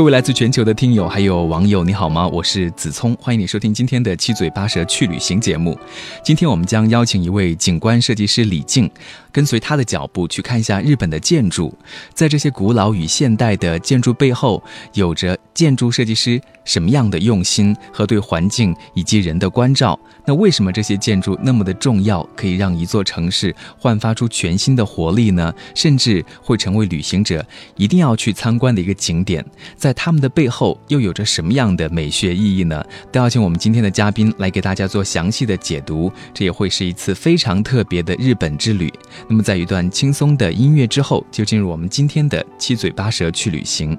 各位来自全球的听友还有网友，你好吗？我是子聪，欢迎你收听今天的七嘴八舌去旅行节目。今天我们将邀请一位景观设计师李静，跟随他的脚步去看一下日本的建筑，在这些古老与现代的建筑背后，有着建筑设计师什么样的用心和对环境以及人的关照？那为什么这些建筑那么的重要，可以让一座城市焕发出全新的活力呢？甚至会成为旅行者一定要去参观的一个景点？在他们的背后又有着什么样的美学意义呢？都要请我们今天的嘉宾来给大家做详细的解读。这也会是一次非常特别的日本之旅。那么，在一段轻松的音乐之后，就进入我们今天的七嘴八舌去旅行。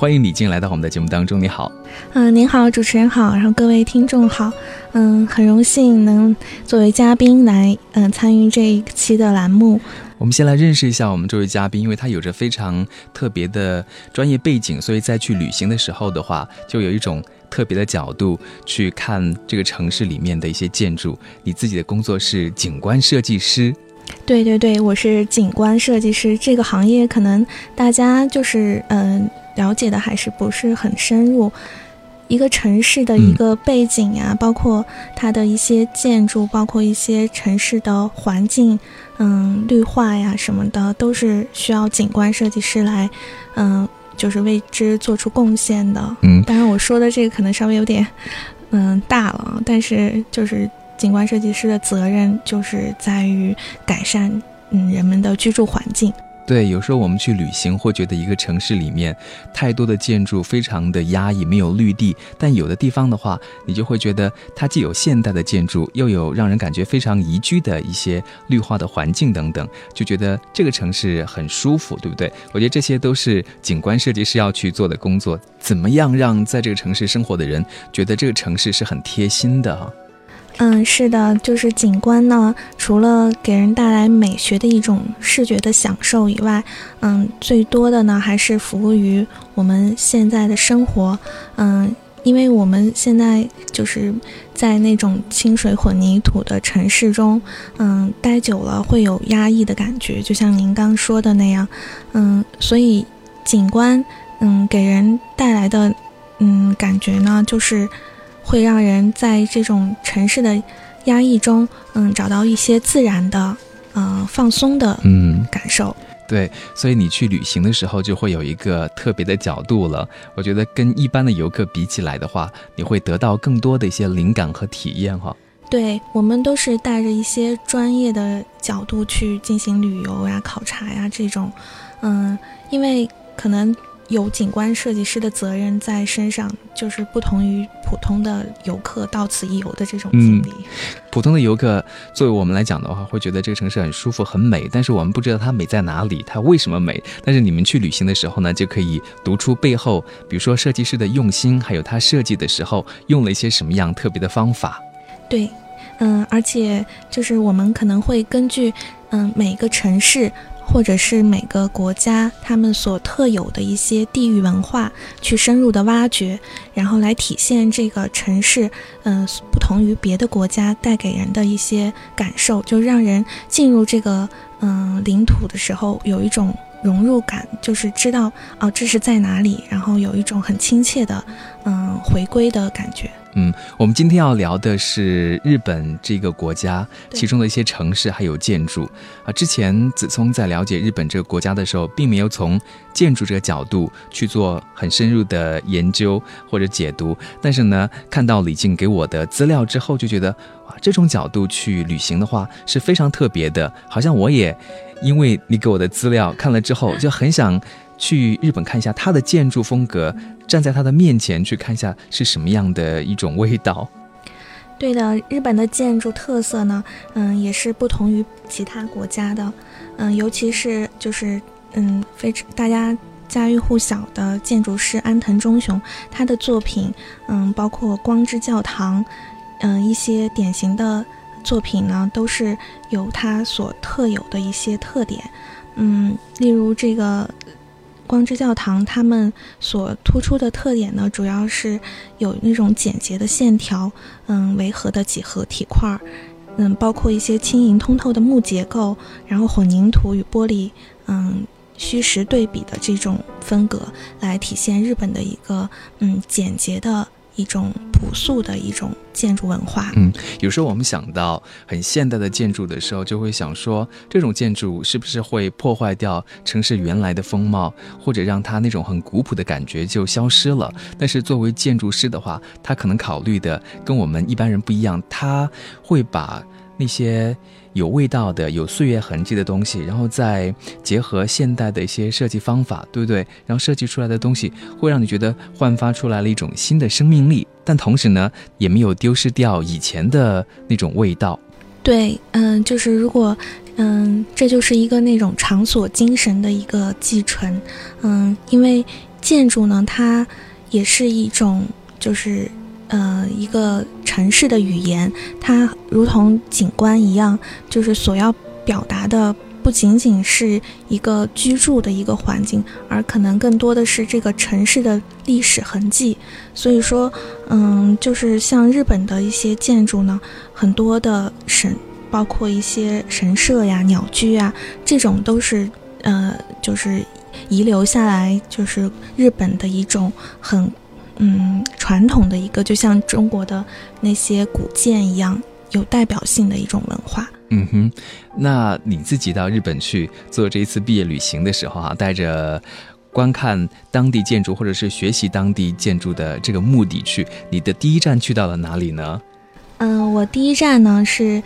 欢迎李静来到我们的节目当中，你好。嗯，您好，主持人好，然后各位听众好。嗯，很荣幸能作为嘉宾来嗯参与这一期的栏目。我们先来认识一下我们这位嘉宾，因为他有着非常特别的专业背景，所以在去旅行的时候的话，就有一种特别的角度去看这个城市里面的一些建筑。你自己的工作是景观设计师。对对对，我是景观设计师。这个行业可能大家就是嗯。了解的还是不是很深入，一个城市的一个背景呀，包括它的一些建筑，包括一些城市的环境，嗯，绿化呀什么的，都是需要景观设计师来，嗯，就是为之做出贡献的。嗯，当然我说的这个可能稍微有点，嗯，大了，但是就是景观设计师的责任就是在于改善嗯人们的居住环境。对，有时候我们去旅行，会觉得一个城市里面太多的建筑非常的压抑，没有绿地。但有的地方的话，你就会觉得它既有现代的建筑，又有让人感觉非常宜居的一些绿化的环境等等，就觉得这个城市很舒服，对不对？我觉得这些都是景观设计师要去做的工作。怎么样让在这个城市生活的人觉得这个城市是很贴心的？哈。嗯，是的，就是景观呢，除了给人带来美学的一种视觉的享受以外，嗯，最多的呢还是服务于我们现在的生活。嗯，因为我们现在就是在那种清水混凝土的城市中，嗯，待久了会有压抑的感觉，就像您刚说的那样。嗯，所以景观，嗯，给人带来的，嗯，感觉呢，就是。会让人在这种城市的压抑中，嗯，找到一些自然的，嗯，放松的，嗯，感受。对，所以你去旅行的时候就会有一个特别的角度了。我觉得跟一般的游客比起来的话，你会得到更多的一些灵感和体验哈。对我们都是带着一些专业的角度去进行旅游呀、考察呀这种，嗯，因为可能。有景观设计师的责任在身上，就是不同于普通的游客到此一游的这种经历。普通的游客作为我们来讲的话，会觉得这个城市很舒服、很美，但是我们不知道它美在哪里，它为什么美。但是你们去旅行的时候呢，就可以读出背后，比如说设计师的用心，还有他设计的时候用了一些什么样特别的方法。对，嗯，而且就是我们可能会根据嗯每个城市。或者是每个国家他们所特有的一些地域文化，去深入的挖掘，然后来体现这个城市，嗯，不同于别的国家带给人的一些感受，就让人进入这个嗯领土的时候有一种融入感，就是知道哦这是在哪里，然后有一种很亲切的嗯回归的感觉。嗯，我们今天要聊的是日本这个国家其中的一些城市还有建筑啊。之前子聪在了解日本这个国家的时候，并没有从建筑这个角度去做很深入的研究或者解读。但是呢，看到李静给我的资料之后，就觉得哇，这种角度去旅行的话是非常特别的。好像我也因为你给我的资料看了之后，就很想。去日本看一下它的建筑风格，站在它的面前去看一下是什么样的一种味道。对的，日本的建筑特色呢，嗯，也是不同于其他国家的，嗯，尤其是就是嗯，非常大家家喻户晓的建筑师安藤忠雄，他的作品，嗯，包括光之教堂，嗯，一些典型的作品呢，都是有它所特有的一些特点，嗯，例如这个光之教堂，他们所突出的特点呢，主要是有那种简洁的线条，嗯，维和的几何体块。嗯，包括一些轻盈通透的木结构，然后混凝土与玻璃，嗯，虚实对比的这种风格，来体现日本的一个嗯简洁的一种朴素的一种建筑文化。嗯，有时候我们想到很现代的建筑的时候，就会想说，这种建筑是不是会破坏掉城市原来的风貌，或者让它那种很古朴的感觉就消失了？但是作为建筑师的话，他可能考虑的跟我们一般人不一样，他会把。那些有味道的、有岁月痕迹的东西，然后再结合现代的一些设计方法，对不对？然后设计出来的东西会让你觉得焕发出来了一种新的生命力，但同时呢，也没有丢失掉以前的那种味道。对，嗯，就是如果，嗯，这就是一个那种场所精神的一个继承，嗯，因为建筑呢，它也是一种，就是。呃，一个城市的语言，它如同景观一样，就是所要表达的不仅仅是一个居住的一个环境，而可能更多的是这个城市的历史痕迹。所以说，嗯，就是像日本的一些建筑呢，很多的神，包括一些神社呀、鸟居啊，这种都是呃，就是遗留下来，就是日本的一种很。嗯，传统的一个，就像中国的那些古建一样，有代表性的一种文化。嗯哼，那你自己到日本去做这一次毕业旅行的时候，啊，带着观看当地建筑或者是学习当地建筑的这个目的去，你的第一站去到了哪里呢？嗯，我第一站呢是，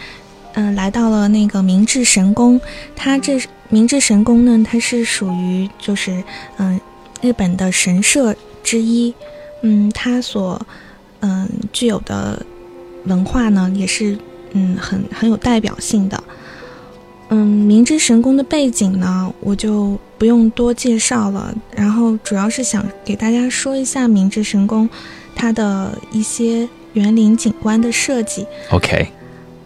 嗯，来到了那个明治神宫。它这明治神宫呢，它是属于就是嗯日本的神社之一。嗯，它所嗯具有的文化呢，也是嗯很很有代表性的。嗯，明治神宫的背景呢，我就不用多介绍了。然后主要是想给大家说一下明治神宫它的一些园林景观的设计。OK。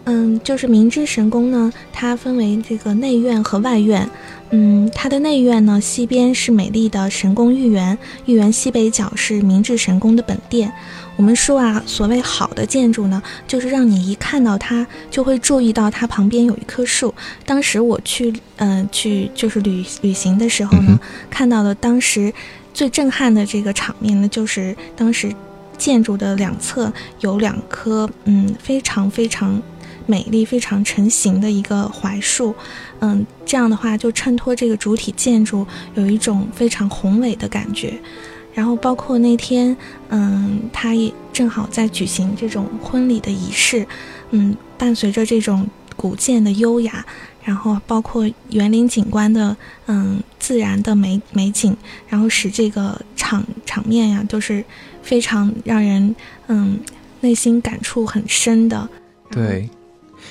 嗯，就是明治神宫呢，它分为这个内院和外院。嗯，它的内院呢，西边是美丽的神宫御园，御园西北角是明治神宫的本殿。我们说啊，所谓好的建筑呢，就是让你一看到它，就会注意到它旁边有一棵树。当时我去，嗯，去就是旅旅行的时候呢，看到的当时最震撼的这个场面呢，就是当时建筑的两侧有两棵，嗯，非常非常。美丽非常成型的一个槐树，嗯，这样的话就衬托这个主体建筑有一种非常宏伟的感觉。然后包括那天，嗯，他也正好在举行这种婚礼的仪式，嗯，伴随着这种古建的优雅，然后包括园林景观的，嗯，自然的美美景，然后使这个场场面呀，都是非常让人，嗯，内心感触很深的。对。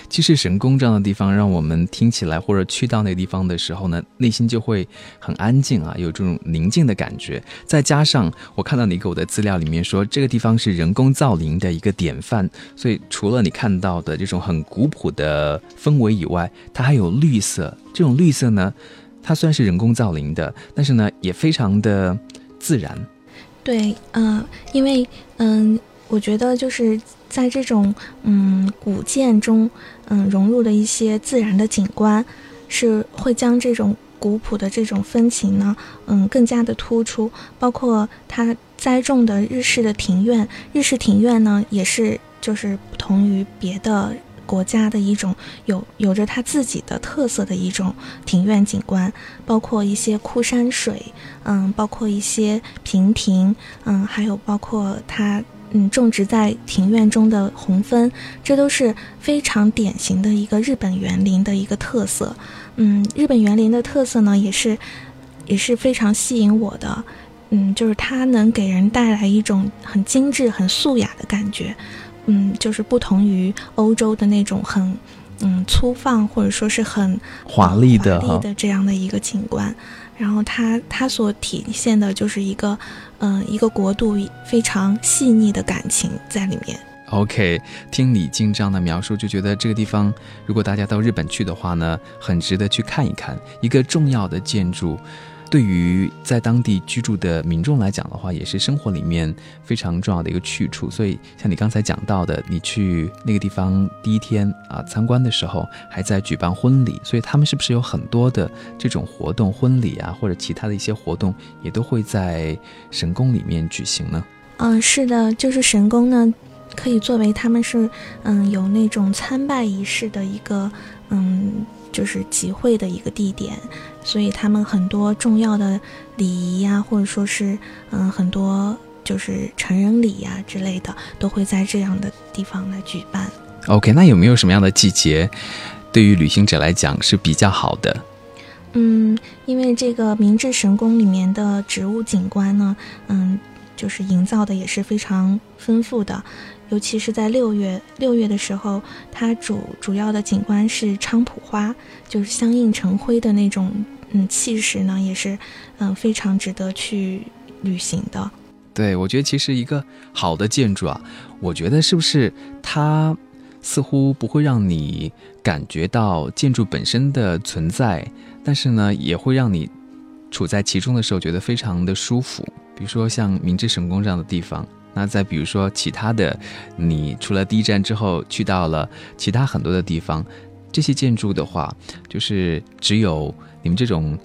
其实神宫这样的地方，让我们听起来或者去到那个地方的时候呢，内心就会很安静啊，有这种宁静的感觉。再加上我看到你给我的资料里面说，这个地方是人工造林的一个典范，所以除了你看到的这种很古朴的氛围以外，它还有绿色。这种绿色呢，它虽然是人工造林的，但是呢，也非常的自然。对，嗯，因为嗯，我觉得就是。在这种嗯古建中，嗯融入的一些自然的景观，是会将这种古朴的这种风情呢，嗯更加的突出。包括它栽种的日式的庭院，日式庭院呢，也是就是不同于别的国家的一种有有着它自己的特色的一种庭院景观。包括一些枯山水，嗯，包括一些平庭，嗯，还有包括它。嗯，种植在庭院中的红枫，这都是非常典型的一个日本园林的一个特色。嗯，日本园林的特色呢，也是也是非常吸引我的。嗯，就是它能给人带来一种很精致、很素雅的感觉。嗯，就是不同于欧洲的那种很嗯粗放或者说是很华丽的华丽的这样的一个景观。然后它它所体现的就是一个，嗯，一个国度非常细腻的感情在里面。OK，听李静这样的描述，就觉得这个地方，如果大家到日本去的话呢，很值得去看一看一个重要的建筑。对于在当地居住的民众来讲的话，也是生活里面非常重要的一个去处。所以，像你刚才讲到的，你去那个地方第一天啊参观的时候，还在举办婚礼，所以他们是不是有很多的这种活动，婚礼啊或者其他的一些活动，也都会在神宫里面举行呢？嗯，是的，就是神宫呢，可以作为他们是嗯有那种参拜仪式的一个嗯。就是集会的一个地点，所以他们很多重要的礼仪呀，或者说是嗯很多就是成人礼呀之类的，都会在这样的地方来举办。OK，那有没有什么样的季节，对于旅行者来讲是比较好的？嗯，因为这个明治神宫里面的植物景观呢，嗯，就是营造的也是非常丰富的。尤其是在六月，六月的时候，它主主要的景观是菖蒲花，就是相映成辉的那种，嗯，气势呢，也是，嗯，非常值得去旅行的。对，我觉得其实一个好的建筑啊，我觉得是不是它似乎不会让你感觉到建筑本身的存在，但是呢，也会让你处在其中的时候觉得非常的舒服。比如说像明治神宫这样的地方。那再比如说其他的，你除了第一站之后去到了其他很多的地方，这些建筑的话，就是只有你们这种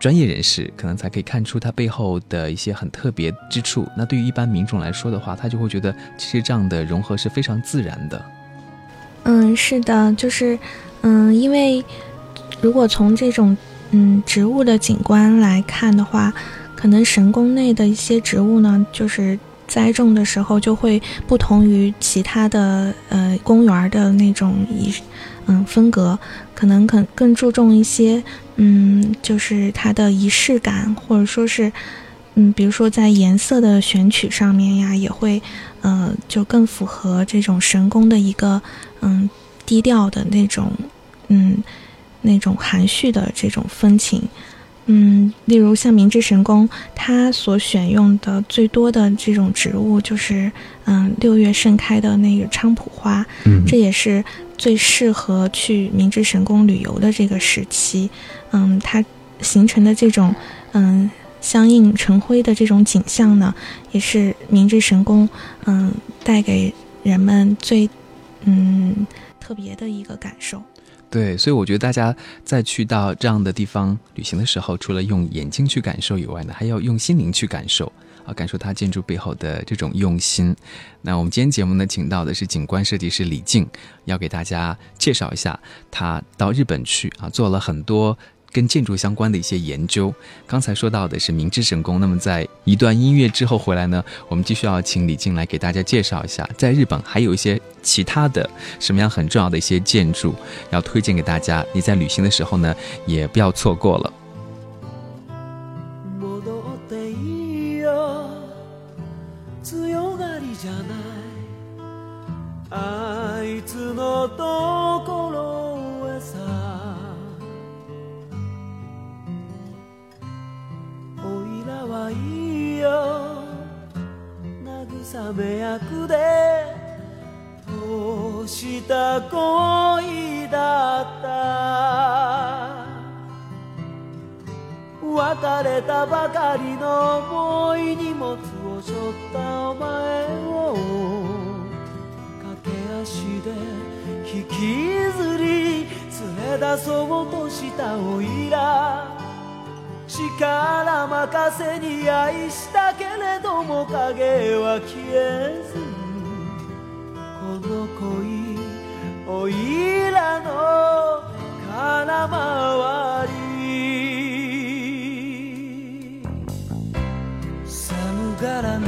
专业人士可能才可以看出它背后的一些很特别之处。那对于一般民众来说的话，他就会觉得其实这样的融合是非常自然的。嗯，是的，就是嗯，因为如果从这种嗯植物的景观来看的话，可能神宫内的一些植物呢，就是。栽种的时候就会不同于其他的呃公园的那种仪嗯风格，可能更更注重一些嗯就是它的仪式感，或者说是嗯比如说在颜色的选取上面呀，也会呃就更符合这种神宫的一个嗯低调的那种嗯那种含蓄的这种风情。嗯，例如像明治神宫，它所选用的最多的这种植物就是，嗯，六月盛开的那个菖蒲花，嗯，这也是最适合去明治神宫旅游的这个时期。嗯，它形成的这种，嗯，相映成辉的这种景象呢，也是明治神宫，嗯，带给人们最，嗯，特别的一个感受。对，所以我觉得大家在去到这样的地方旅行的时候，除了用眼睛去感受以外呢，还要用心灵去感受啊，感受它建筑背后的这种用心。那我们今天节目呢，请到的是景观设计师李静，要给大家介绍一下他到日本去啊，做了很多。跟建筑相关的一些研究，刚才说到的是明治神宫。那么在一段音乐之后回来呢，我们继续要请李静来给大家介绍一下，在日本还有一些其他的什么样很重要的一些建筑要推荐给大家。你在旅行的时候呢，也不要错过了。雨役で通した。恋だった別れたばかりの重い荷物を背負ったお前を。駆け足で引きずり連れ出そうとしたおいら。力任せに愛したけれども影は消えずこの恋おいらの空回り寒がらない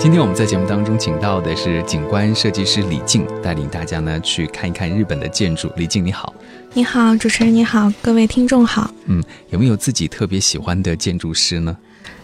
今天我们在节目当中请到的是景观设计师李静，带领大家呢去看一看日本的建筑。李静你好，你好，主持人你好，各位听众好。嗯，有没有自己特别喜欢的建筑师呢？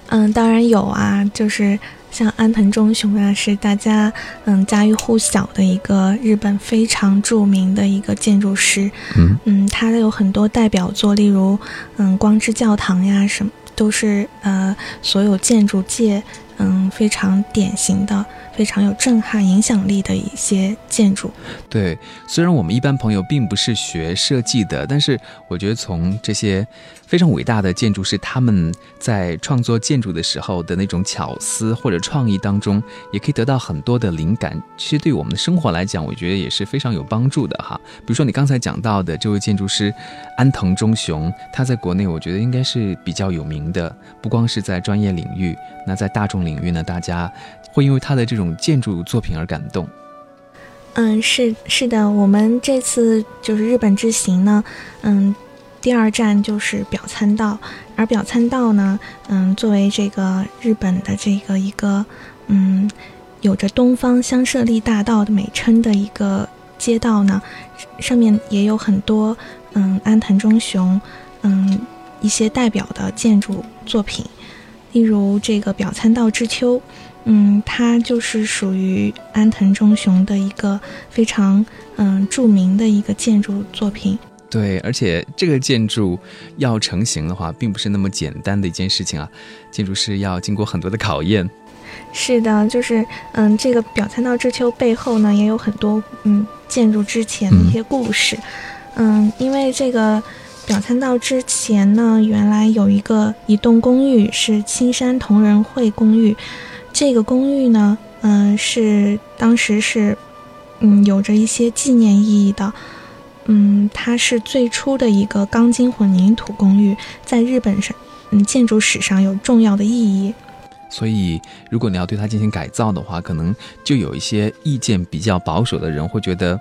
嗯，当然有啊，就是像安藤忠雄啊，是大家嗯家喻户晓的一个日本非常著名的一个建筑师。嗯嗯，他有很多代表作，例如嗯光之教堂呀，什么都是呃所有建筑界嗯非常典型的、非常有震撼影响力的一些建筑。对，虽然我们一般朋友并不是学设计的，但是我觉得从这些非常伟大的建筑师他们在创作建筑的时候的那种巧思或者创意当中，也可以得到很多的灵感。其实对我们的生活来讲，我觉得也是非常有帮助的哈。比如说你刚才讲到的这位建筑师安藤忠雄，他在国内我觉得应该是比较有名的，不光是在专业领域，那在大众领域呢，大家会因为他的这种建筑作品而感动。嗯，是是的，我们这次就是日本之行呢，嗯，第二站就是表参道，而表参道呢，嗯，作为这个日本的这个一个嗯，有着东方香舍利大道的美称的一个街道呢，上面也有很多嗯安藤忠雄嗯一些代表的建筑作品，例如这个表参道之丘。嗯，它就是属于安藤忠雄的一个非常嗯著名的一个建筑作品。对，而且这个建筑要成型的话，并不是那么简单的一件事情啊，建筑师要经过很多的考验。是的，就是嗯，这个表参道之丘背后呢，也有很多嗯建筑之前的一些故事。嗯，因为这个表参道之前呢，原来有一个一栋公寓是青山同仁会公寓。这个公寓呢，嗯、是当时是，嗯，有着一些纪念意义的，嗯，它是最初的一个钢筋混凝土公寓，在日本上，嗯，建筑史上有重要的意义。所以如果你要对它进行改造的话，可能就有一些意见比较保守的人会觉得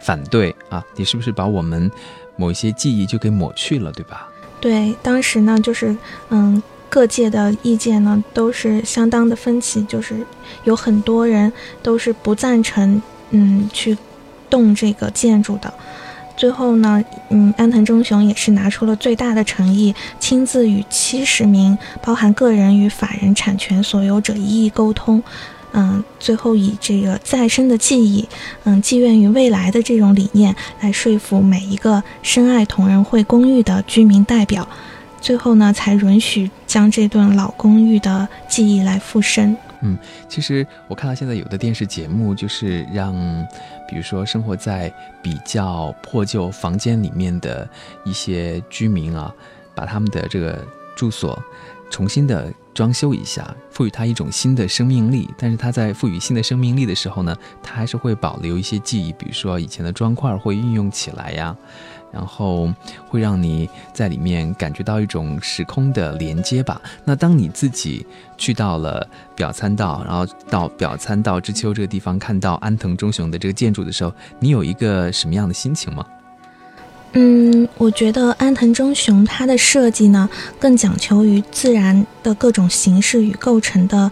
反对啊，你是不是把我们某一些记忆就给抹去了，对吧？对，当时呢，就是嗯，各界的意见呢都是相当的分歧，就是有很多人都是不赞成嗯去动这个建筑的。最后呢，嗯，安藤忠雄也是拿出了最大的诚意，亲自与七十名包含个人与法人产权所有者一一沟通，嗯，最后以这个再生的记忆，嗯，寄愿于未来的这种理念来说服每一个深爱同仁会公寓的居民代表，最后呢，才允许将这栋老公寓的记忆来复生。嗯，其实我看到现在有的电视节目就是让。比如说，生活在比较破旧房间里面的一些居民啊，把他们的这个住所重新的装修一下，赋予它一种新的生命力。但是它在赋予新的生命力的时候呢，它还是会保留一些记忆，比如说以前的砖块会运用起来呀。然后会让你在里面感觉到一种时空的连接吧。那当你自己去到了表参道，然后到表参道之丘这个地方，看到安藤忠雄的这个建筑的时候，你有一个什么样的心情吗？嗯，我觉得安藤忠雄他的设计呢，更讲求于自然的各种形式与构成的，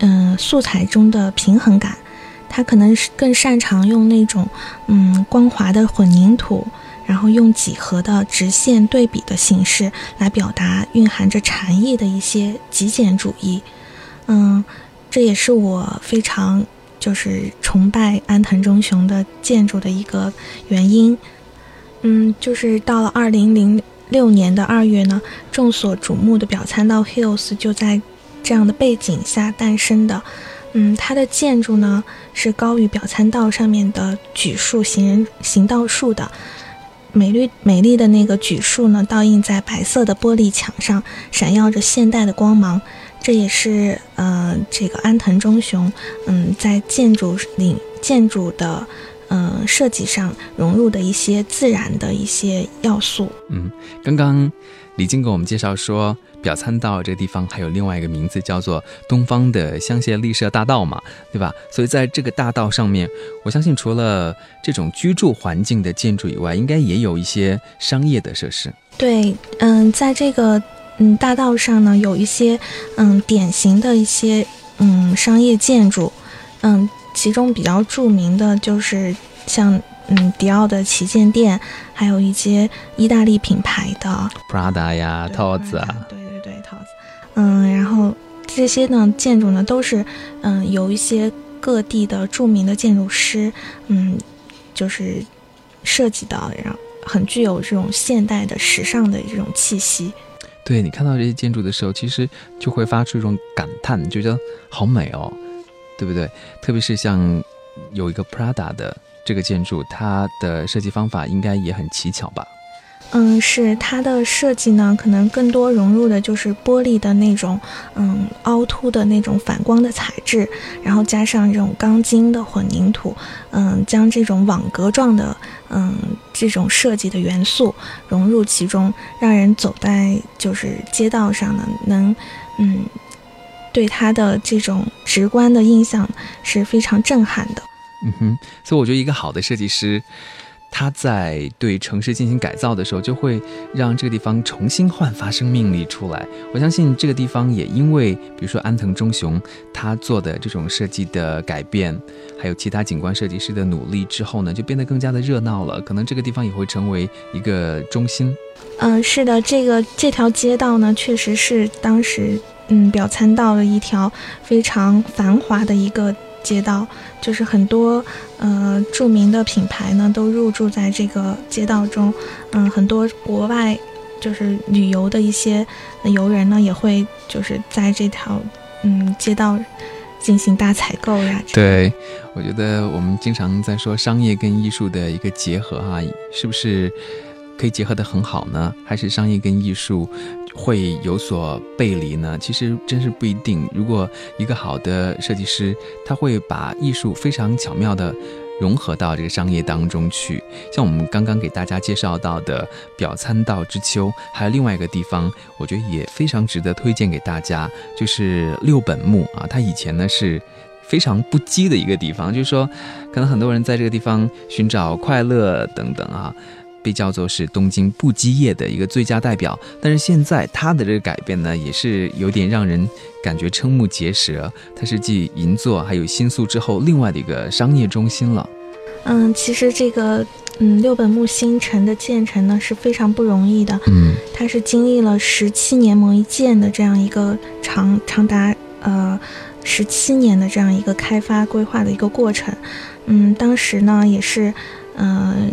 嗯，素材中的平衡感。他可能是更擅长用那种，嗯，光滑的混凝土。然后用几何的直线对比的形式来表达蕴含着禅意的一些极简主义，嗯，这也是我非常就是崇拜安藤忠雄的建筑的一个原因，嗯，就是到了二零零六年的二月呢，众所瞩目的表参道 Hills 就在这样的背景下诞生的，嗯，它的建筑呢是高于表参道上面的举树行人行道树的。美丽美丽的那个榉树呢，倒映在白色的玻璃墙上，闪耀着现代的光芒。这也是呃，这个安藤忠雄嗯，在建筑领建筑的嗯设计上融入的一些自然的一些要素。嗯，刚刚李静给我们介绍说。表参道这个地方还有另外一个名字，叫做东方的香榭丽舍大道嘛，对吧？所以在这个大道上面，我相信除了这种居住环境的建筑以外，应该也有一些商业的设施。对，嗯，在这个嗯大道上呢，有一些嗯典型的一些嗯商业建筑，嗯，其中比较著名的就是像。嗯，迪奥的旗舰店，还有一些意大利品牌的 Prada 呀、套子啊。嗯，然后这些呢建筑呢都是嗯有一些各地的著名的建筑师嗯就是设计的，然后很具有这种现代的时尚的这种气息。对你看到这些建筑的时候，其实就会发出一种感叹，就觉得好美哦，对不对？特别是像有一个 Prada 的。这个建筑它的设计方法应该也很奇巧吧？嗯，是它的设计呢，可能更多融入的就是玻璃的那种，嗯，凹凸的那种反光的材质，然后加上这种钢筋的混凝土，嗯，将这种网格状的，嗯，这种设计的元素融入其中，让人走在就是街道上呢，能，嗯，对它的这种直观的印象是非常震撼的。嗯哼，所以我觉得一个好的设计师，他在对城市进行改造的时候，就会让这个地方重新焕发生命力出来。我相信这个地方也因为，比如说安藤忠雄他做的这种设计的改变，还有其他景观设计师的努力之后呢，就变得更加的热闹了。可能这个地方也会成为一个中心。嗯，是的，这个这条街道呢，确实是当时嗯表参道的一条非常繁华的一个。街道就是很多呃著名的品牌呢都入驻在这个街道中，嗯，很多国外就是旅游的一些游人呢也会就是在这条嗯街道进行大采购呀。对，我觉得我们经常在说商业跟艺术的一个结合哈，是不是可以结合的很好呢？还是商业跟艺术？会有所背离呢？其实真是不一定。如果一个好的设计师，他会把艺术非常巧妙的融合到这个商业当中去。像我们刚刚给大家介绍到的表参道之丘，还有另外一个地方，我觉得也非常值得推荐给大家，就是六本木啊。它以前呢是非常不羁的一个地方，就是说，可能很多人在这个地方寻找快乐等等啊。被叫做是东京不羁业的一个最佳代表，但是现在它的这个改变呢，也是有点让人感觉瞠目结舌。它是继银座还有新宿之后，另外的一个商业中心了。嗯，其实这个嗯六本木新城的建成呢是非常不容易的。嗯，它是经历了十七年磨一剑的这样一个长长达呃十七年的这样一个开发规划的一个过程。嗯，当时呢也是嗯。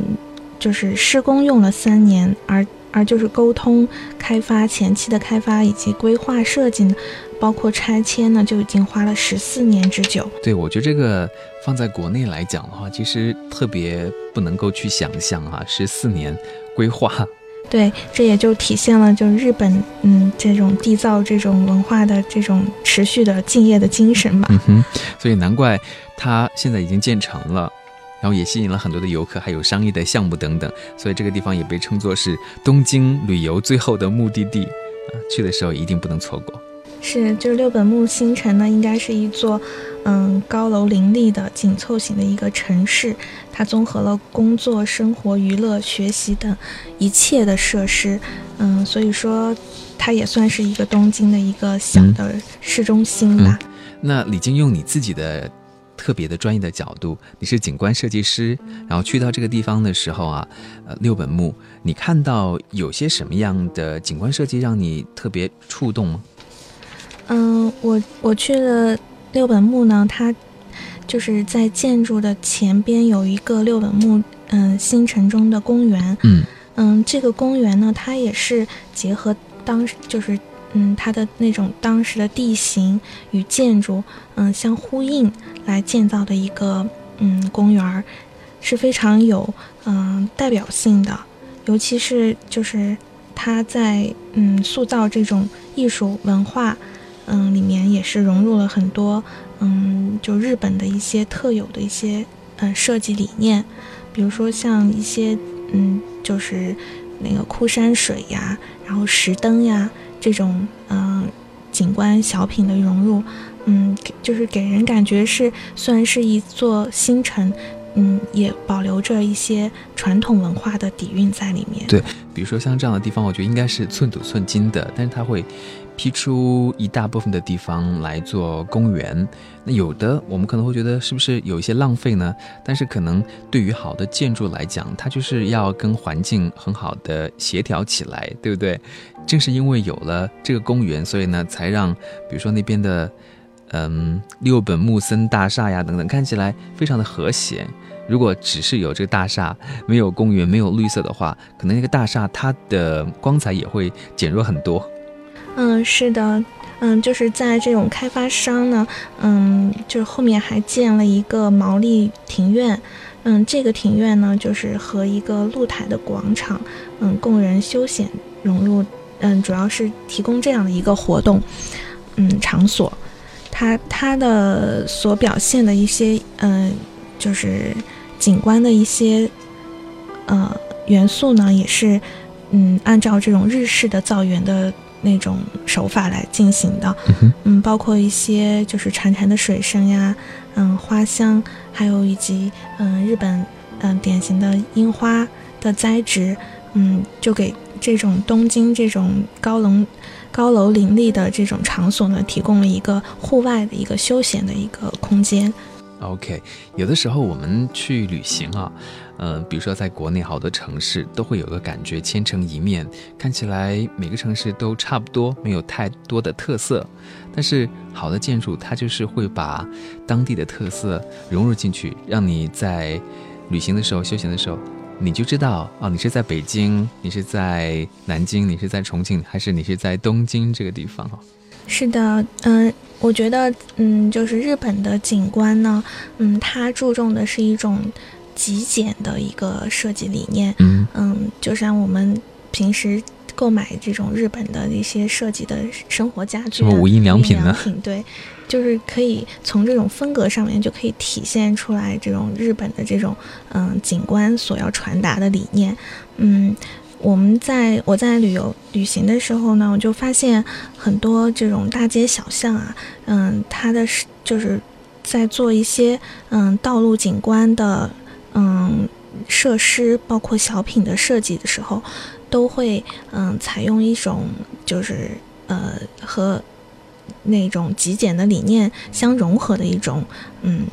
就是施工用了三年，而而就是沟通、开发前期的开发以及规划设计，包括拆迁呢，就已经花了十四年之久。对，我觉得这个放在国内来讲的话，其实特别不能够去想象啊，十四年规划。对，这也就体现了就是日本嗯这种缔造这种文化的这种持续的敬业的精神吧。嗯哼，所以难怪它现在已经建成了。然后也吸引了很多的游客，还有商业的项目等等，所以这个地方也被称作是东京旅游最后的目的地，啊，去的时候一定不能错过。是，就是六本木新城呢，应该是一座，嗯，高楼林立的紧凑型的一个城市，它综合了工作、生活、娱乐、学习等一切的设施，嗯，所以说它也算是一个东京的一个小的市中心吧。那李晶用你自己的。特别的专业的角度，你是景观设计师，然后去到这个地方的时候啊，呃，六本木，你看到有些什么样的景观设计让你特别触动吗？嗯，我我去了六本木呢，它就是在建筑的前边有一个六本木嗯新城中的公园，嗯嗯，这个公园呢，它也是结合当时就是。嗯，它的那种当时的地形与建筑，嗯，相呼应来建造的一个嗯公园儿，是非常有嗯代表性的。尤其是就是它在嗯塑造这种艺术文化，嗯里面也是融入了很多嗯就日本的一些特有的一些嗯设计理念，比如说像一些嗯就是那个枯山水呀，然后石灯呀。这种嗯景观小品的融入，嗯，就是给人感觉是虽然是一座新城，嗯，也保留着一些传统文化的底蕴在里面。对，比如说像这样的地方，我觉得应该是寸土寸金的，但是它会。批出一大部分的地方来做公园，那有的我们可能会觉得是不是有一些浪费呢？但是可能对于好的建筑来讲，它就是要跟环境很好的协调起来，对不对？正是因为有了这个公园，所以呢，才让比如说那边的，嗯，六本木森大厦呀等等，看起来非常的和谐。如果只是有这个大厦，没有公园，没有绿色的话，可能那个大厦它的光彩也会减弱很多。嗯，是的，嗯，就是在这种开发商呢，嗯，就是后面还建了一个毛利庭院，嗯，这个庭院呢，就是和一个露台的广场，嗯，供人休闲融入，嗯，主要是提供这样的一个活动，嗯，场所，它它的所表现的一些，嗯，就是景观的一些，呃，元素呢，也是，嗯，按照这种日式的造园的。那种手法来进行的，嗯，包括一些就是潺潺的水声呀，嗯，花香，还有以及嗯日本嗯典型的樱花的栽植，嗯，就给这种东京这种高楼高楼林立的这种场所呢，提供了一个户外的一个休闲的一个空间。OK，有的时候我们去旅行啊。嗯，比如说在国内好多城市都会有个感觉，千城一面，看起来每个城市都差不多，没有太多的特色。但是好的建筑，它就是会把当地的特色融入进去，让你在旅行的时候、休闲的时候，你就知道哦，你是在北京，你是在南京，你是在重庆，还是你是在东京这个地方哦。是的，嗯，我觉得，嗯，就是日本的景观呢，嗯，它注重的是一种。极简的一个设计理念，嗯嗯，就像我们平时购买这种日本的一些设计的生活家具、什么无印良品呢？对，就是可以从这种风格上面就可以体现出来这种日本的这种嗯景观所要传达的理念。嗯，我们在我在旅游旅行的时候呢，我就发现很多这种大街小巷啊，嗯，它的是就是在做一些嗯道路景观的嗯设施，包括小品的设计的时候。都会嗯采用一种就是呃和那种极简的理念相融合的一种嗯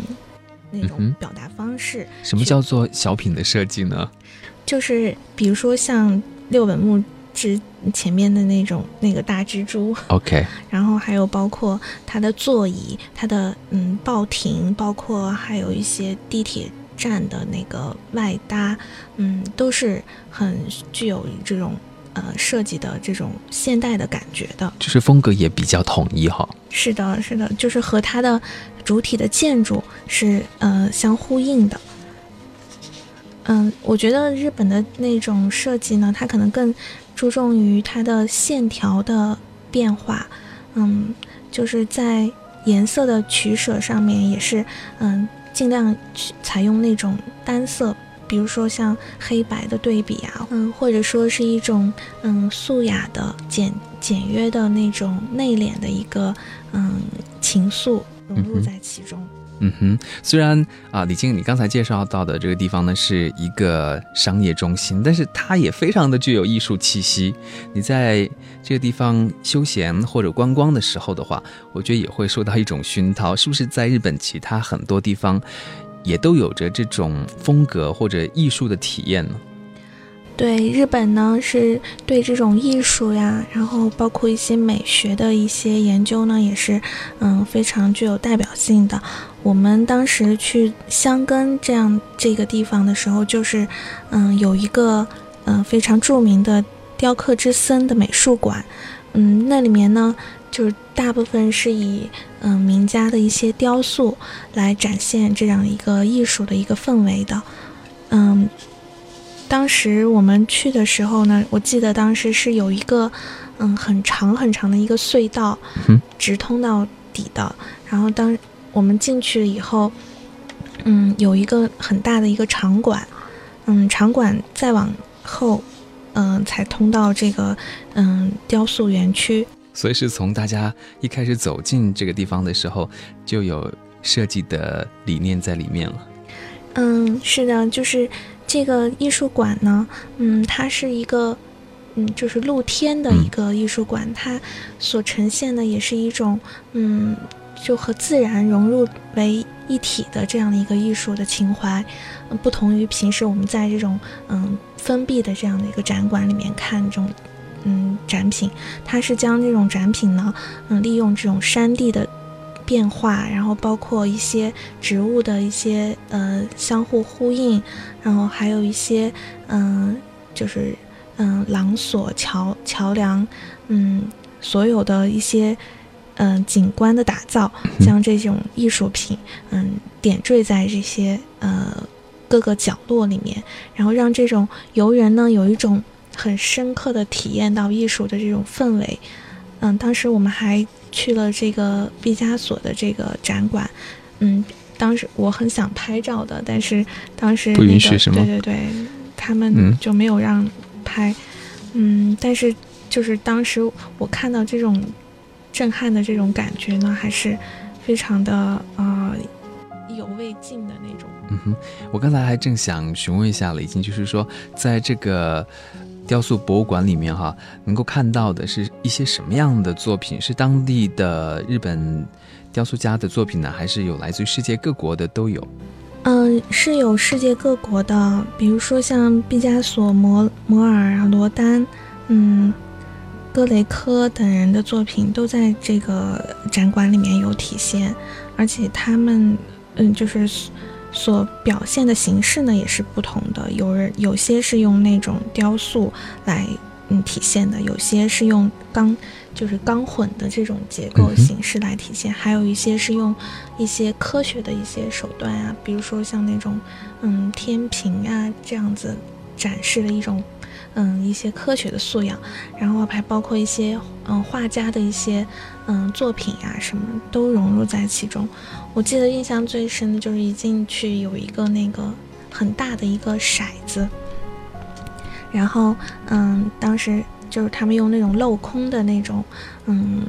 那种表达方式。什么叫做小品的设计呢？就是比如说像六本木之前面的那种那个大蜘蛛，OK，然后还有包括它的座椅、它的嗯报亭，包括还有一些地铁。站的那个外搭，嗯，都是很具有这种呃设计的这种现代的感觉的，就是风格也比较统一哈。是的，是的，就是和它的主体的建筑是呃相呼应的。嗯，我觉得日本的那种设计呢，它可能更注重于它的线条的变化，嗯，就是在颜色的取舍上面也是嗯。尽量去采用那种单色，比如说像黑白的对比啊，嗯，或者说是一种嗯素雅的简简约的那种内敛的一个嗯情愫融入在其中。嗯嗯哼，虽然啊，李静，你刚才介绍到的这个地方呢是一个商业中心，但是它也非常的具有艺术气息。你在这个地方休闲或者观光的时候的话，我觉得也会受到一种熏陶。是不是在日本其他很多地方也都有着这种风格或者艺术的体验呢？对日本呢，是对这种艺术呀，然后包括一些美学的一些研究呢，也是嗯非常具有代表性的。我们当时去箱根这样这个地方的时候，就是嗯有一个嗯非常著名的雕刻之森的美术馆，嗯那里面呢就是大部分是以嗯名家的一些雕塑来展现这样一个艺术的一个氛围的，嗯。当时我们去的时候呢，我记得当时是有一个，嗯，很长很长的一个隧道，直通到底的。然后当我们进去了以后，嗯，有一个很大的一个场馆，嗯，场馆再往后，嗯，才通到这个嗯雕塑园区。所以是从大家一开始走进这个地方的时候，就有设计的理念在里面了。嗯，是的，就是。这个艺术馆呢，嗯，它是一个，嗯，就是露天的一个艺术馆，它所呈现的也是一种，嗯，就和自然融入为一体的这样的一个艺术的情怀，不同于平时我们在这种嗯封闭的这样的一个展馆里面看这种嗯展品，它是将这种展品呢，嗯，利用这种山地的。变化，然后包括一些植物的一些呃相互呼应，然后还有一些嗯，就是嗯廊索桥桥梁，嗯，所有的一些嗯景观的打造，将这种艺术品嗯点缀在这些呃各个角落里面，然后让这种游人呢有一种很深刻的体验到艺术的这种氛围。嗯，当时我们还。去了这个毕加索的这个展馆，嗯，当时我很想拍照的，但是当时不允许是吗？对对对，他们就没有让拍，嗯，但是就是当时我看到这种震撼的这种感觉呢，还是非常的呃意犹未尽的那种。嗯哼，我刚才还正想询问一下李静就是说在这个。雕塑博物馆里面哈，能够看到的是一些什么样的作品？是当地的日本雕塑家的作品呢，还是有来自于世界各国的都有？嗯，是有世界各国的，比如说像毕加索、摩摩尔啊、罗丹，嗯，格雷科等人的作品都在这个展馆里面有体现，而且他们，嗯，就是。所表现的形式呢也是不同的，有人有些是用那种雕塑来嗯体现的，有些是用钢就是钢混的这种结构形式来体现，还有一些是用一些科学的一些手段啊，比如说像那种嗯天平啊这样子展示的一种嗯一些科学的素养，然后还包括一些嗯画家的一些嗯作品呀什么都融入在其中。我记得印象最深的就是一进去有一个那个很大的一个骰子，然后嗯当时就是他们用那种镂空的那种嗯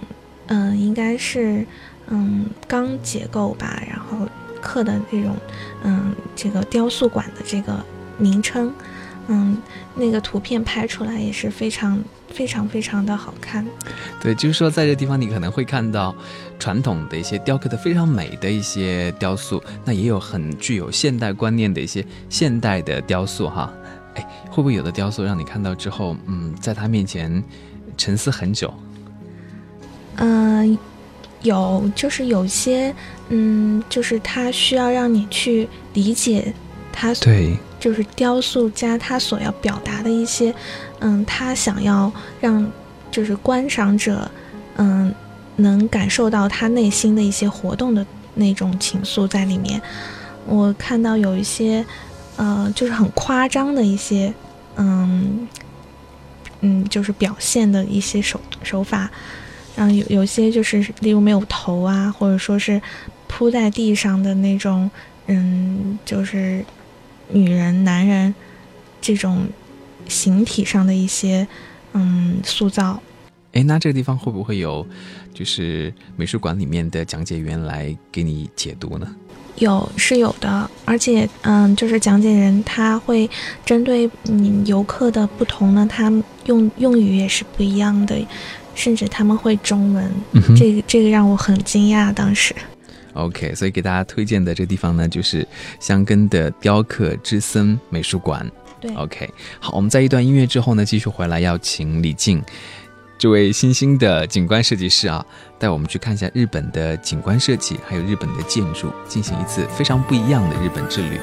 嗯应该是嗯钢结构吧，然后。刻的这种，嗯，这个雕塑馆的这个名称，嗯，那个图片拍出来也是非常非常非常的好看。对，就是说在这地方你可能会看到传统的一些雕刻的非常美的一些雕塑，那也有很具有现代观念的一些现代的雕塑哈。哎，会不会有的雕塑让你看到之后，嗯，在他面前沉思很久？嗯。有，就是有些，嗯，就是他需要让你去理解他，对，就是雕塑家他所要表达的一些，嗯，他想要让就是观赏者，嗯，能感受到他内心的一些活动的那种情愫在里面。我看到有一些，呃，就是很夸张的一些，嗯，嗯，就是表现的一些手手法。嗯，有有些就是，例如没有头啊，或者说是铺在地上的那种，嗯，就是女人、男人这种形体上的一些嗯塑造。哎，那这个地方会不会有就是美术馆里面的讲解员来给你解读呢？有是有的，而且嗯，就是讲解人他会针对你游客的不同呢，他用用语也是不一样的。甚至他们会中文，这个这个让我很惊讶。当时 OK，所以给大家推荐的这个地方呢，就是香根的雕刻之森美术馆。对，OK，好，我们在一段音乐之后呢，继续回来要请李静这位新兴的景观设计师啊，带我们去看一下日本的景观设计，还有日本的建筑，进行一次非常不一样的日本之旅。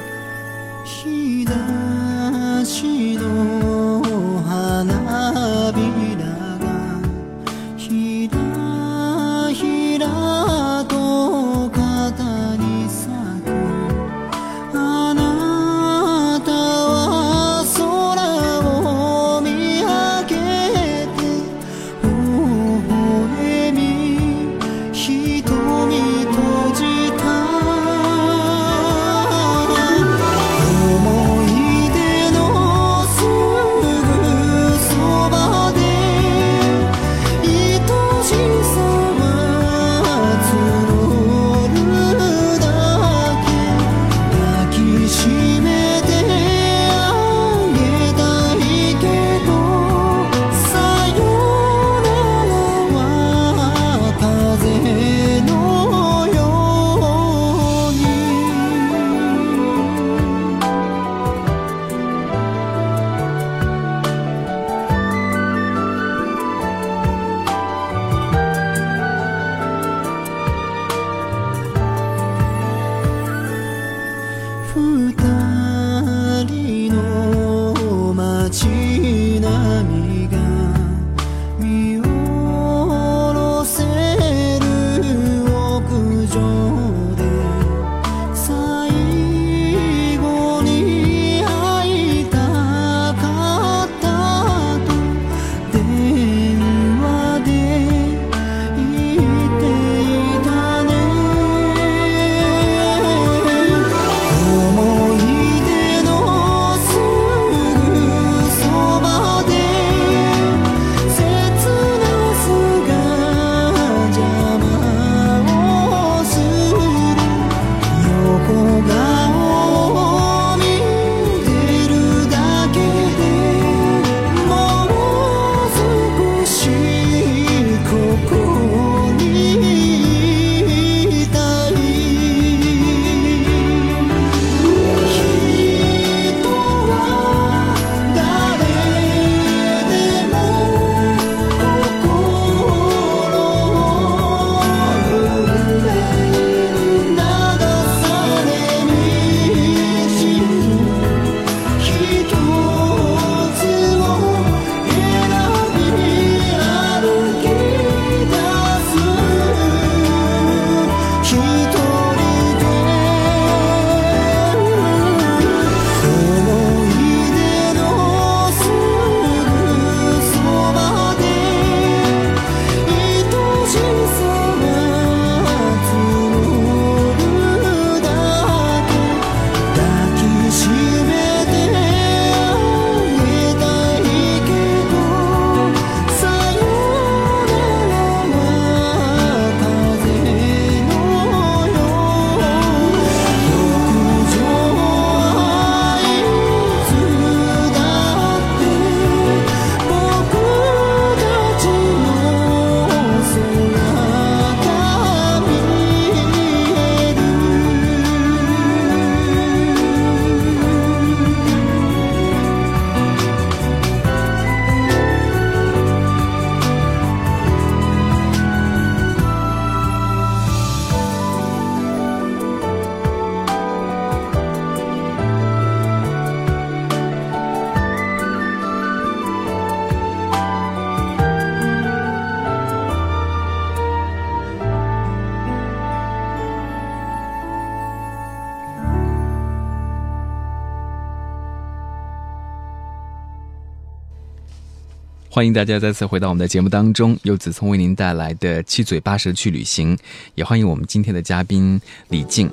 欢迎大家再次回到我们的节目当中，由子聪为您带来的七嘴八舌去旅行，也欢迎我们今天的嘉宾李静。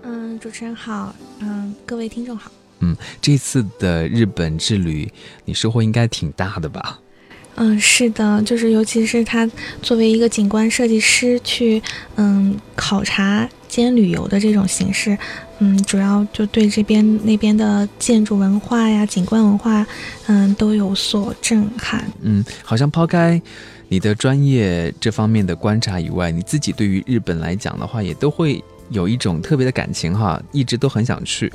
嗯，主持人好，嗯，各位听众好。嗯，这次的日本之旅，你收获应该挺大的吧？嗯，是的，就是尤其是他作为一个景观设计师去，嗯，考察兼旅游的这种形式，嗯，主要就对这边那边的建筑文化呀、景观文化，嗯，都有所震撼。嗯，好像抛开你的专业这方面的观察以外，你自己对于日本来讲的话，也都会有一种特别的感情哈，一直都很想去。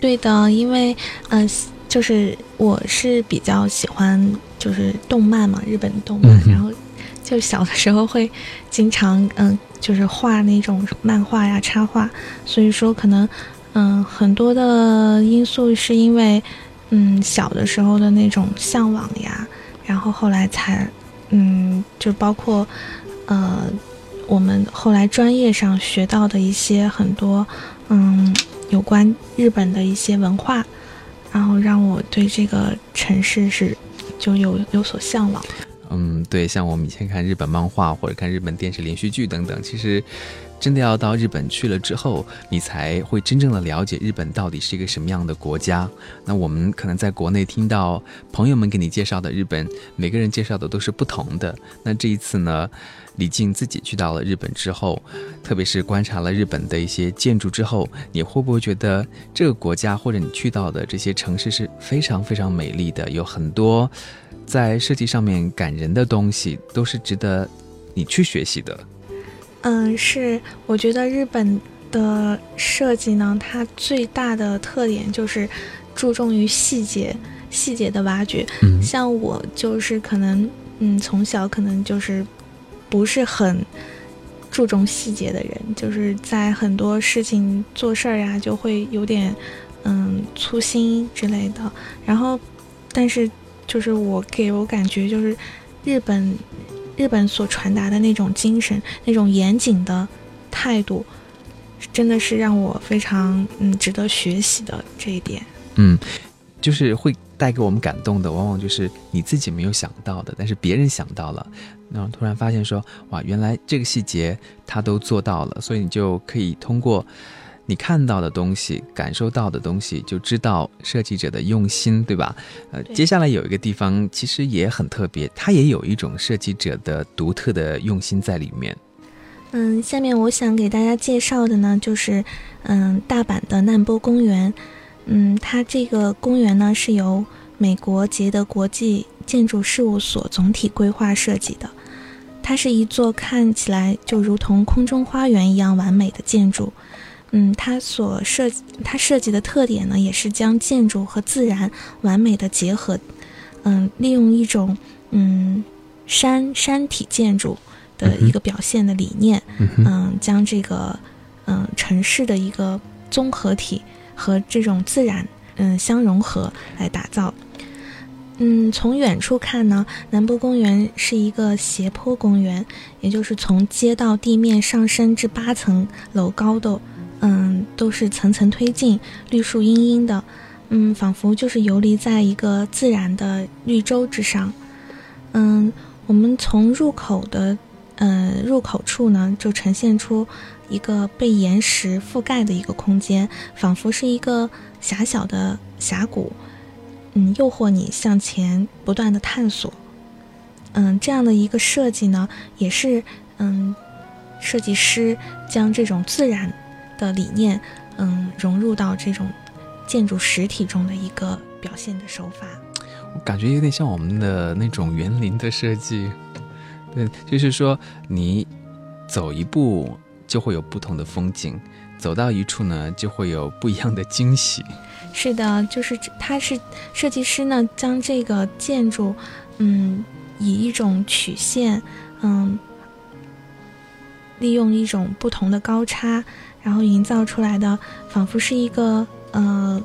对的，因为，嗯，就是我是比较喜欢就是动漫嘛，日本动漫，然后就小的时候会经常嗯，就是画那种漫画呀、插画，所以说可能嗯很多的因素是因为嗯小的时候的那种向往呀，然后后来才嗯就包括呃我们后来专业上学到的一些很多嗯。有关日本的一些文化，然后让我对这个城市是就有有所向往。嗯，对，像我们以前看日本漫画或者看日本电视连续剧等等，其实真的要到日本去了之后，你才会真正的了解日本到底是一个什么样的国家。那我们可能在国内听到朋友们给你介绍的日本，每个人介绍的都是不同的。那这一次呢？李静自己去到了日本之后，特别是观察了日本的一些建筑之后，你会不会觉得这个国家或者你去到的这些城市是非常非常美丽的？有很多在设计上面感人的东西，都是值得你去学习的。嗯，是，我觉得日本的设计呢，它最大的特点就是注重于细节，细节的挖掘。嗯，像我就是可能，嗯，从小可能就是。不是很注重细节的人，就是在很多事情做事儿呀，就会有点嗯粗心之类的。然后，但是就是我给我感觉，就是日本日本所传达的那种精神，那种严谨的态度，真的是让我非常嗯值得学习的这一点。嗯，就是会带给我们感动的，往往就是你自己没有想到的，但是别人想到了。然后突然发现说，哇，原来这个细节他都做到了，所以你就可以通过你看到的东西、感受到的东西，就知道设计者的用心，对吧？呃，接下来有一个地方其实也很特别，它也有一种设计者的独特的用心在里面。嗯，下面我想给大家介绍的呢，就是嗯，大阪的难波公园。嗯，它这个公园呢是由美国捷德国际建筑事务所总体规划设计的。它是一座看起来就如同空中花园一样完美的建筑，嗯，它所设它设计的特点呢，也是将建筑和自然完美的结合，嗯，利用一种嗯山山体建筑的一个表现的理念，嗯，将这个嗯城市的一个综合体和这种自然嗯相融合来打造。嗯，从远处看呢，南波公园是一个斜坡公园，也就是从街道地面上升至八层楼高的，嗯，都是层层推进，绿树茵茵的，嗯，仿佛就是游离在一个自然的绿洲之上。嗯，我们从入口的，呃，入口处呢，就呈现出一个被岩石覆盖的一个空间，仿佛是一个狭小的峡谷。嗯，诱惑你向前不断的探索。嗯，这样的一个设计呢，也是嗯，设计师将这种自然的理念，嗯，融入到这种建筑实体中的一个表现的手法。我感觉有点像我们的那种园林的设计。对，就是说你走一步就会有不同的风景，走到一处呢就会有不一样的惊喜。是的，就是它是设计师呢，将这个建筑，嗯，以一种曲线，嗯，利用一种不同的高差，然后营造出来的，仿佛是一个呃。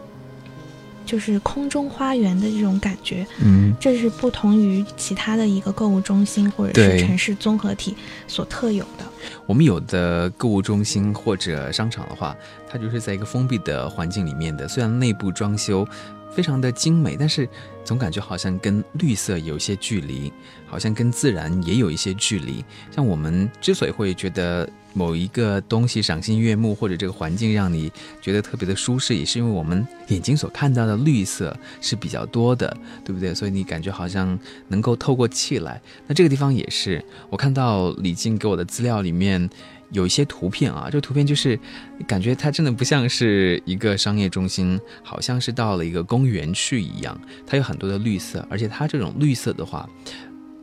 就是空中花园的这种感觉，嗯，这是不同于其他的一个购物中心或者是城市综合体所特有的。我们有的购物中心或者商场的话，它就是在一个封闭的环境里面的，虽然内部装修非常的精美，但是总感觉好像跟绿色有一些距离，好像跟自然也有一些距离。像我们之所以会觉得某一个东西赏心悦目，或者这个环境让你觉得特别的舒适，也是因为我们眼睛所看到的绿色是比较多的，对不对？所以你感觉好像能够透过气来。那这个地方也是，我看到李静给我的资料里面。有一些图片啊，这个图片就是感觉它真的不像是一个商业中心，好像是到了一个公园去一样。它有很多的绿色，而且它这种绿色的话，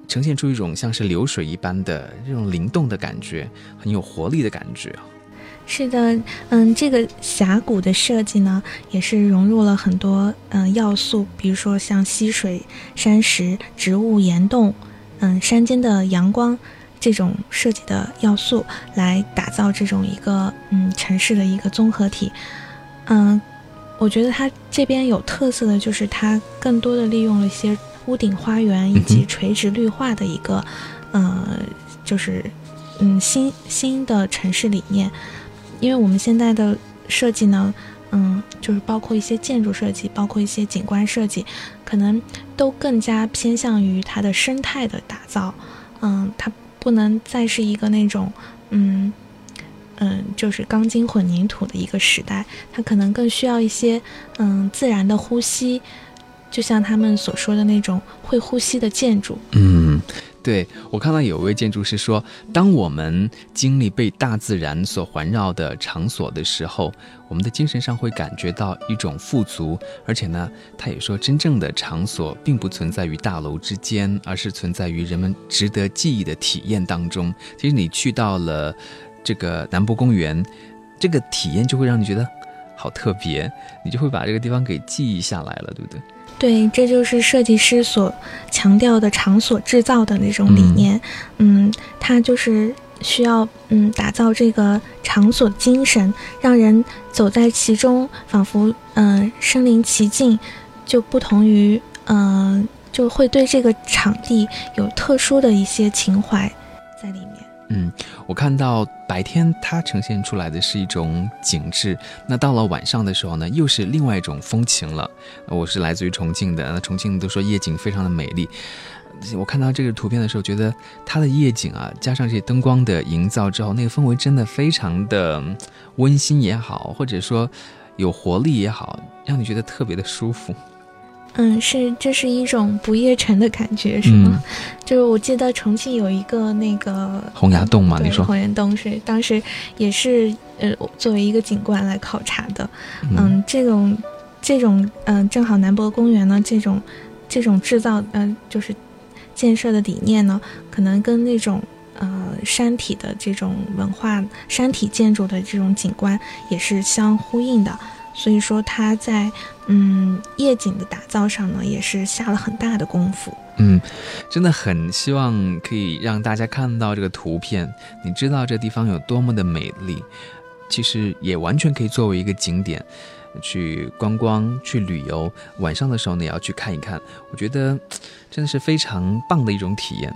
呈现出一种像是流水一般的这种灵动的感觉，很有活力的感觉。是的，嗯，这个峡谷的设计呢，也是融入了很多嗯要素，比如说像溪水、山石、植物、岩洞，嗯，山间的阳光。这种设计的要素来打造这种一个嗯城市的一个综合体，嗯，我觉得它这边有特色的就是它更多的利用了一些屋顶花园以及垂直绿化的一个，呃，就是嗯新新的城市理念，因为我们现在的设计呢，嗯，就是包括一些建筑设计，包括一些景观设计，可能都更加偏向于它的生态的打造，嗯，它。不能再是一个那种，嗯，嗯，就是钢筋混凝土的一个时代，它可能更需要一些，嗯，自然的呼吸，就像他们所说的那种会呼吸的建筑，嗯。对我看到有位建筑师说，当我们经历被大自然所环绕的场所的时候，我们的精神上会感觉到一种富足。而且呢，他也说，真正的场所并不存在于大楼之间，而是存在于人们值得记忆的体验当中。其实你去到了这个南博公园，这个体验就会让你觉得好特别，你就会把这个地方给记忆下来了，对不对？对，这就是设计师所强调的场所制造的那种理念。嗯，他就是需要嗯打造这个场所精神，让人走在其中，仿佛嗯身临其境，就不同于嗯就会对这个场地有特殊的一些情怀。嗯，我看到白天它呈现出来的是一种景致，那到了晚上的时候呢，又是另外一种风情了。我是来自于重庆的，那重庆都说夜景非常的美丽。我看到这个图片的时候，觉得它的夜景啊，加上这些灯光的营造之后，那个氛围真的非常的温馨也好，或者说有活力也好，让你觉得特别的舒服。嗯，是，这是一种不夜城的感觉，是吗？就是我记得重庆有一个那个洪崖洞嘛，你说洪崖洞是当时也是呃作为一个景观来考察的。嗯，这种这种嗯，正好南博公园呢，这种这种制造嗯就是建设的理念呢，可能跟那种呃山体的这种文化、山体建筑的这种景观也是相呼应的。所以说他在嗯夜景的打造上呢，也是下了很大的功夫。嗯，真的很希望可以让大家看到这个图片，你知道这地方有多么的美丽。其实也完全可以作为一个景点去观光、去旅游。晚上的时候呢，也要去看一看。我觉得真的是非常棒的一种体验。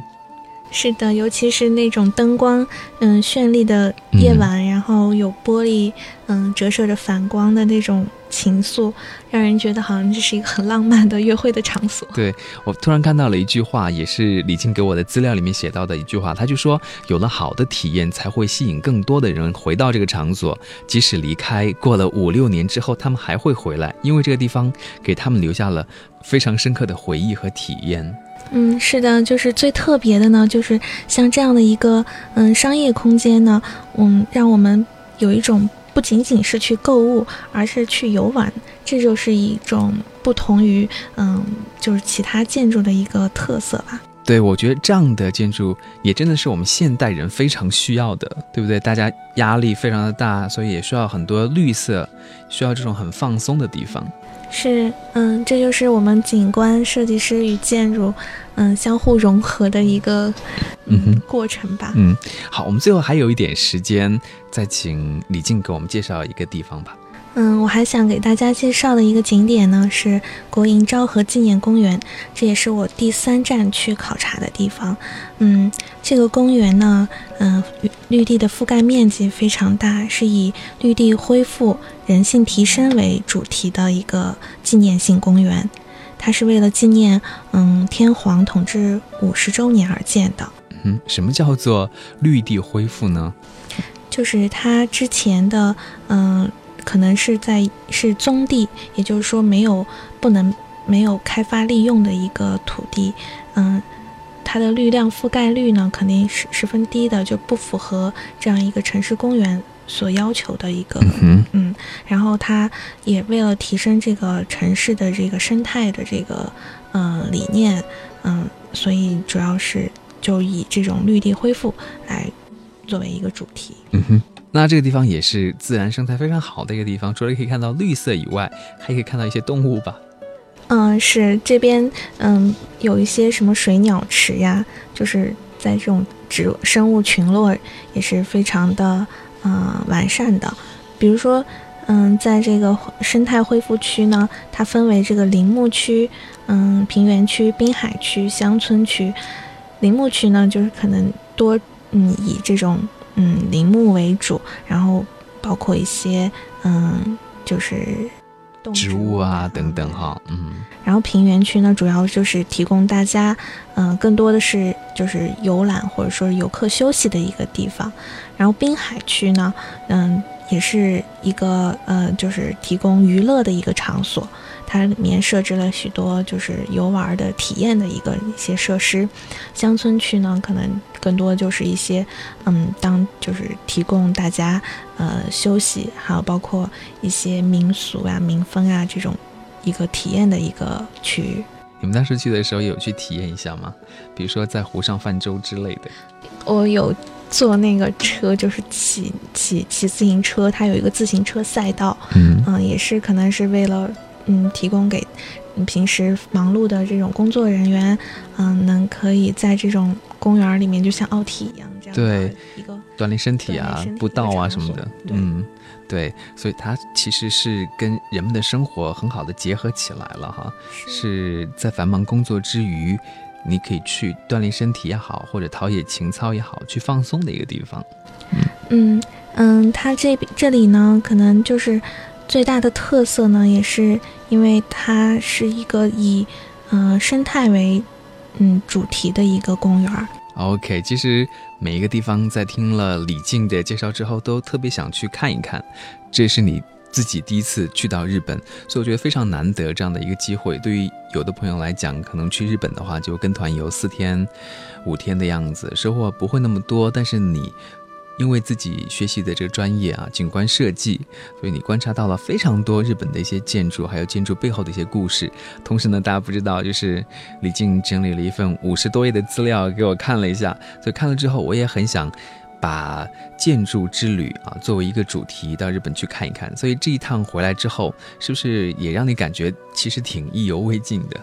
是的，尤其是那种灯光，嗯，绚丽的夜晚，然后有玻璃，嗯，折射着反光的那种情愫，让人觉得好像这是一个很浪漫的约会的场所。对我突然看到了一句话，也是李静给我的资料里面写到的一句话，他就说，有了好的体验，才会吸引更多的人回到这个场所，即使离开过了五六年之后，他们还会回来，因为这个地方给他们留下了非常深刻的回忆和体验。嗯，是的，就是最特别的呢，就是像这样的一个嗯商业空间呢，嗯，让我们有一种不仅仅是去购物，而是去游玩，这就是一种不同于嗯就是其他建筑的一个特色吧。对，我觉得这样的建筑也真的是我们现代人非常需要的，对不对？大家压力非常的大，所以也需要很多绿色，需要这种很放松的地方。是，嗯，这就是我们景观设计师与建筑，嗯，相互融合的一个，嗯，过程吧。嗯，好，我们最后还有一点时间，再请李静给我们介绍一个地方吧。嗯，我还想给大家介绍的一个景点呢是国营昭和纪念公园，这也是我第三站去考察的地方。嗯，这个公园呢，嗯，绿地的覆盖面积非常大，是以绿地恢复、人性提升为主题的一个纪念性公园。它是为了纪念嗯天皇统治五十周年而建的。嗯，什么叫做绿地恢复呢？就是它之前的嗯。可能是在是宗地，也就是说没有不能没有开发利用的一个土地，嗯，它的绿量覆盖率呢肯定是十分低的，就不符合这样一个城市公园所要求的一个，嗯，然后它也为了提升这个城市的这个生态的这个嗯理念，嗯，所以主要是就以这种绿地恢复来作为一个主题，嗯哼。那这个地方也是自然生态非常好的一个地方，除了可以看到绿色以外，还可以看到一些动物吧。嗯，是这边嗯有一些什么水鸟池呀，就是在这种植生物群落也是非常的嗯完善的。比如说嗯，在这个生态恢复区呢，它分为这个林木区、嗯平原区、滨海区、乡村区。林木区呢，就是可能多嗯以这种。嗯，林木为主，然后包括一些嗯，就是植物啊等等哈，嗯。然后平原区呢，主要就是提供大家，嗯，更多的是就是游览或者说游客休息的一个地方。然后滨海区呢，嗯，也是一个呃，就是提供娱乐的一个场所。它里面设置了许多就是游玩的体验的一个一些设施，乡村区呢可能更多就是一些，嗯，当就是提供大家呃休息，还有包括一些民俗啊、民风啊这种一个体验的一个区域。你们当时去的时候有去体验一下吗？比如说在湖上泛舟之类的。我有坐那个车，就是骑骑骑自行车，它有一个自行车赛道，嗯嗯，也是可能是为了。嗯，提供给平时忙碌的这种工作人员，嗯，能可以在这种公园里面，就像奥体一样，这样对一个锻炼身体啊，步道啊什么的，嗯，对，所以它其实是跟人们的生活很好的结合起来了哈，是。在繁忙工作之余，你可以去锻炼身体也好，或者陶冶情操也好，去放松的一个地方。嗯。嗯，它这这里呢，可能就是最大的特色呢，也是。因为它是一个以，嗯，生态为，嗯，主题的一个公园。OK，其实每一个地方在听了李静的介绍之后，都特别想去看一看。这是你自己第一次去到日本，所以我觉得非常难得这样的一个机会。对于有的朋友来讲，可能去日本的话就跟团游四天、五天的样子，收获不会那么多。但是你。因为自己学习的这个专业啊，景观设计，所以你观察到了非常多日本的一些建筑，还有建筑背后的一些故事。同时呢，大家不知道，就是李静整理了一份五十多页的资料给我看了一下，所以看了之后，我也很想把建筑之旅啊作为一个主题到日本去看一看。所以这一趟回来之后，是不是也让你感觉其实挺意犹未尽的？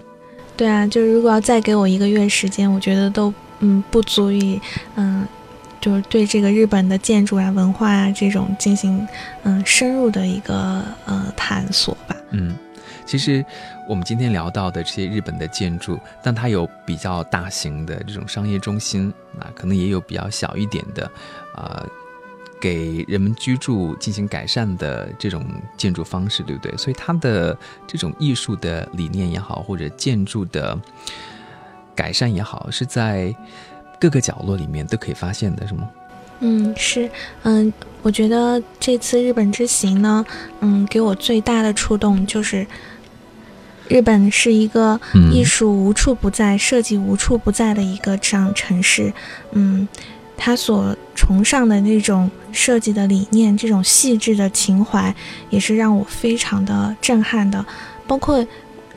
对啊，就是如果要再给我一个月时间，我觉得都嗯不足以嗯。就是对这个日本的建筑啊、文化啊这种进行嗯深入的一个呃探索吧。嗯，其实我们今天聊到的这些日本的建筑，但它有比较大型的这种商业中心啊，可能也有比较小一点的啊，给人们居住进行改善的这种建筑方式，对不对？所以它的这种艺术的理念也好，或者建筑的改善也好，是在。各个角落里面都可以发现的，是吗？嗯，是，嗯，我觉得这次日本之行呢，嗯，给我最大的触动就是，日本是一个艺术无处不在、设计无处不在的一个这样城市。嗯，他所崇尚的那种设计的理念，这种细致的情怀，也是让我非常的震撼的。包括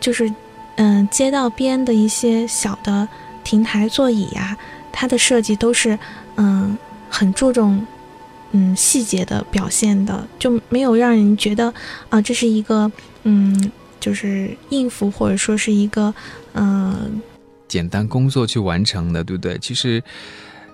就是，嗯，街道边的一些小的亭台座椅呀。它的设计都是，嗯，很注重，嗯，细节的表现的，就没有让人觉得，啊，这是一个，嗯，就是应付或者说是一个，嗯，简单工作去完成的，对不对？其实，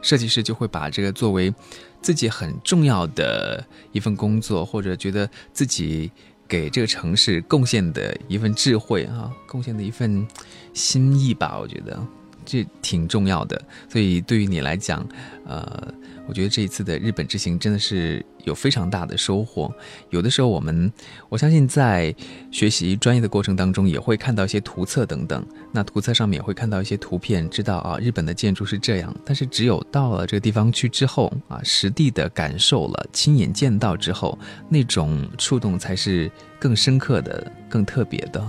设计师就会把这个作为自己很重要的一份工作，或者觉得自己给这个城市贡献的一份智慧啊，贡献的一份心意吧，我觉得这挺重要的。所以对于你来讲，呃。我觉得这一次的日本之行真的是有非常大的收获。有的时候我们，我相信在学习专业的过程当中，也会看到一些图册等等。那图册上面也会看到一些图片，知道啊，日本的建筑是这样。但是只有到了这个地方去之后啊，实地的感受了，亲眼见到之后，那种触动才是更深刻的、更特别的。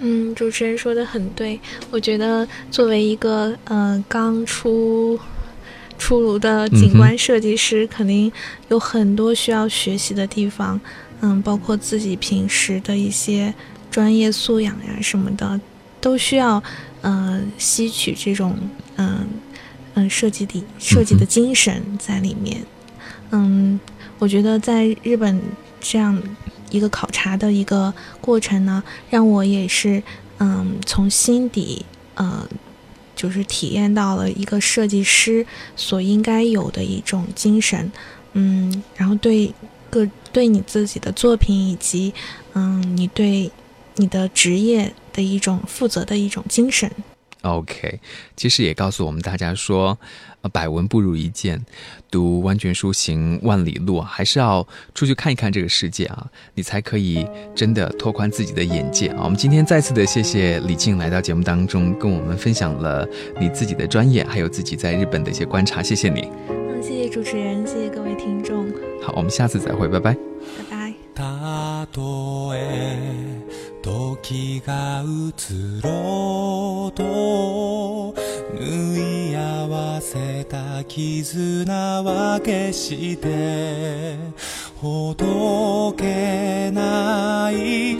嗯，主持人说的很对。我觉得作为一个呃刚出。出炉的景观设计师肯定有很多需要学习的地方，嗯，包括自己平时的一些专业素养呀什么的，都需要呃吸取这种嗯嗯设计的设计的精神在里面。嗯，我觉得在日本这样一个考察的一个过程呢，让我也是嗯从心底呃。就是体验到了一个设计师所应该有的一种精神，嗯，然后对个对你自己的作品以及嗯你对你的职业的一种负责的一种精神。OK，其实也告诉我们大家说。呃，百闻不如一见，读万卷书行万里路，还是要出去看一看这个世界啊，你才可以真的拓宽自己的眼界啊。我们今天再次的谢谢李静来到节目当中，跟我们分享了你自己的专业，还有自己在日本的一些观察，谢谢你。嗯，谢谢主持人，谢谢各位听众。好，我们下次再会，拜拜。拜拜。時が移ろうと縫い合わ せた絆は決してほどけない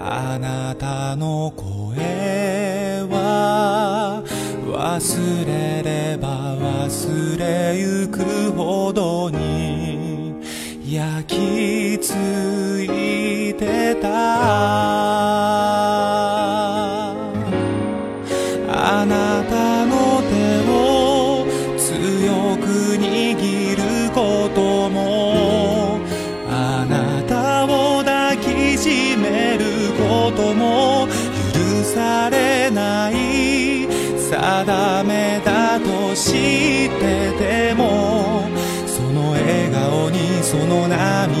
ああなたの声は忘れれば忘れゆくほどに焼き付いてた。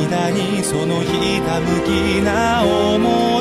涙にそのひたむきな思い